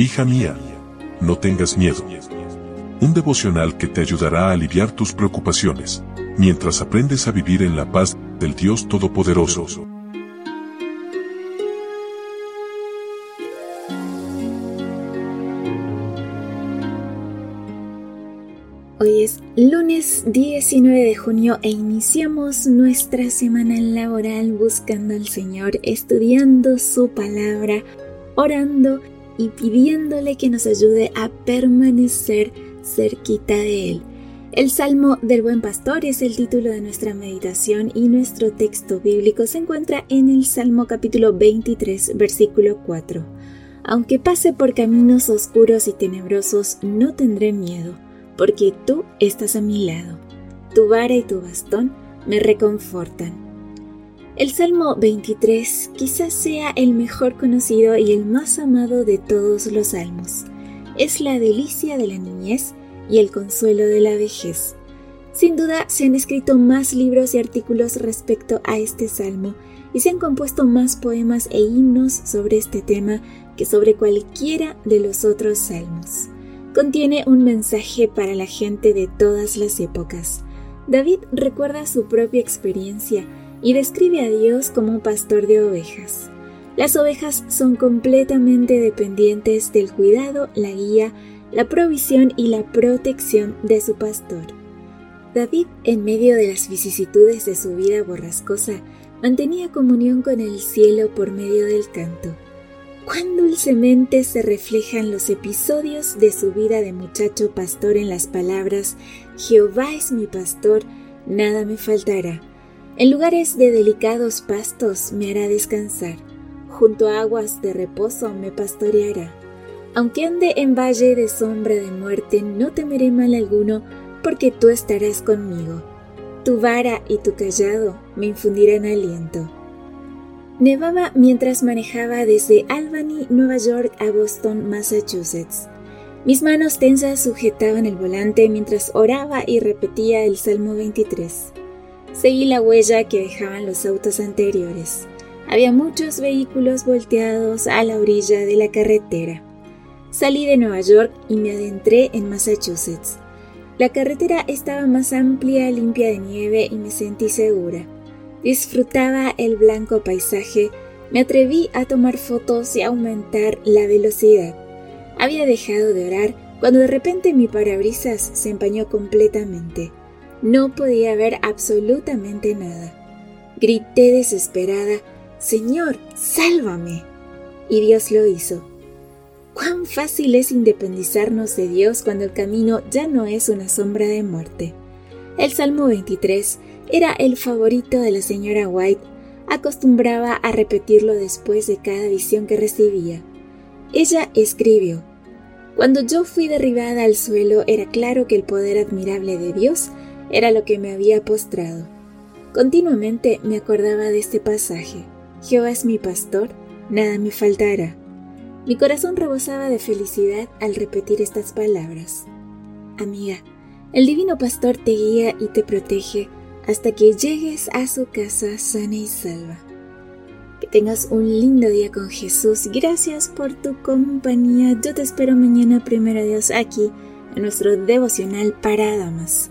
Hija mía, no tengas miedo. Un devocional que te ayudará a aliviar tus preocupaciones, mientras aprendes a vivir en la paz del Dios Todopoderoso. Hoy es lunes 19 de junio e iniciamos nuestra semana laboral buscando al Señor, estudiando su palabra, orando y pidiéndole que nos ayude a permanecer cerquita de Él. El Salmo del Buen Pastor es el título de nuestra meditación y nuestro texto bíblico se encuentra en el Salmo capítulo 23, versículo 4. Aunque pase por caminos oscuros y tenebrosos, no tendré miedo, porque tú estás a mi lado. Tu vara y tu bastón me reconfortan. El Salmo 23 quizás sea el mejor conocido y el más amado de todos los salmos. Es la delicia de la niñez y el consuelo de la vejez. Sin duda se han escrito más libros y artículos respecto a este salmo y se han compuesto más poemas e himnos sobre este tema que sobre cualquiera de los otros salmos. Contiene un mensaje para la gente de todas las épocas. David recuerda su propia experiencia y describe a Dios como pastor de ovejas. Las ovejas son completamente dependientes del cuidado, la guía, la provisión y la protección de su pastor. David, en medio de las vicisitudes de su vida borrascosa, mantenía comunión con el cielo por medio del canto. Cuán dulcemente se reflejan los episodios de su vida de muchacho pastor en las palabras Jehová es mi pastor, nada me faltará. En lugares de delicados pastos me hará descansar, junto a aguas de reposo me pastoreará. Aunque ande en valle de sombra de muerte, no temeré mal alguno, porque tú estarás conmigo. Tu vara y tu callado me infundirán aliento. Nevaba mientras manejaba desde Albany, Nueva York a Boston, Massachusetts. Mis manos tensas sujetaban el volante mientras oraba y repetía el Salmo 23. Seguí la huella que dejaban los autos anteriores. Había muchos vehículos volteados a la orilla de la carretera. Salí de Nueva York y me adentré en Massachusetts. La carretera estaba más amplia, limpia de nieve y me sentí segura. Disfrutaba el blanco paisaje, me atreví a tomar fotos y aumentar la velocidad. Había dejado de orar cuando de repente mi parabrisas se empañó completamente. No podía ver absolutamente nada. Grité desesperada, Señor, sálvame. Y Dios lo hizo. Cuán fácil es independizarnos de Dios cuando el camino ya no es una sombra de muerte. El Salmo 23 era el favorito de la señora White. Acostumbraba a repetirlo después de cada visión que recibía. Ella escribió, Cuando yo fui derribada al suelo era claro que el poder admirable de Dios era lo que me había postrado. Continuamente me acordaba de este pasaje. Jehová es mi pastor, nada me faltará. Mi corazón rebosaba de felicidad al repetir estas palabras. Amiga, el divino pastor te guía y te protege hasta que llegues a su casa sana y salva. Que tengas un lindo día con Jesús. Gracias por tu compañía. Yo te espero mañana, primero Dios, aquí en nuestro devocional para damas.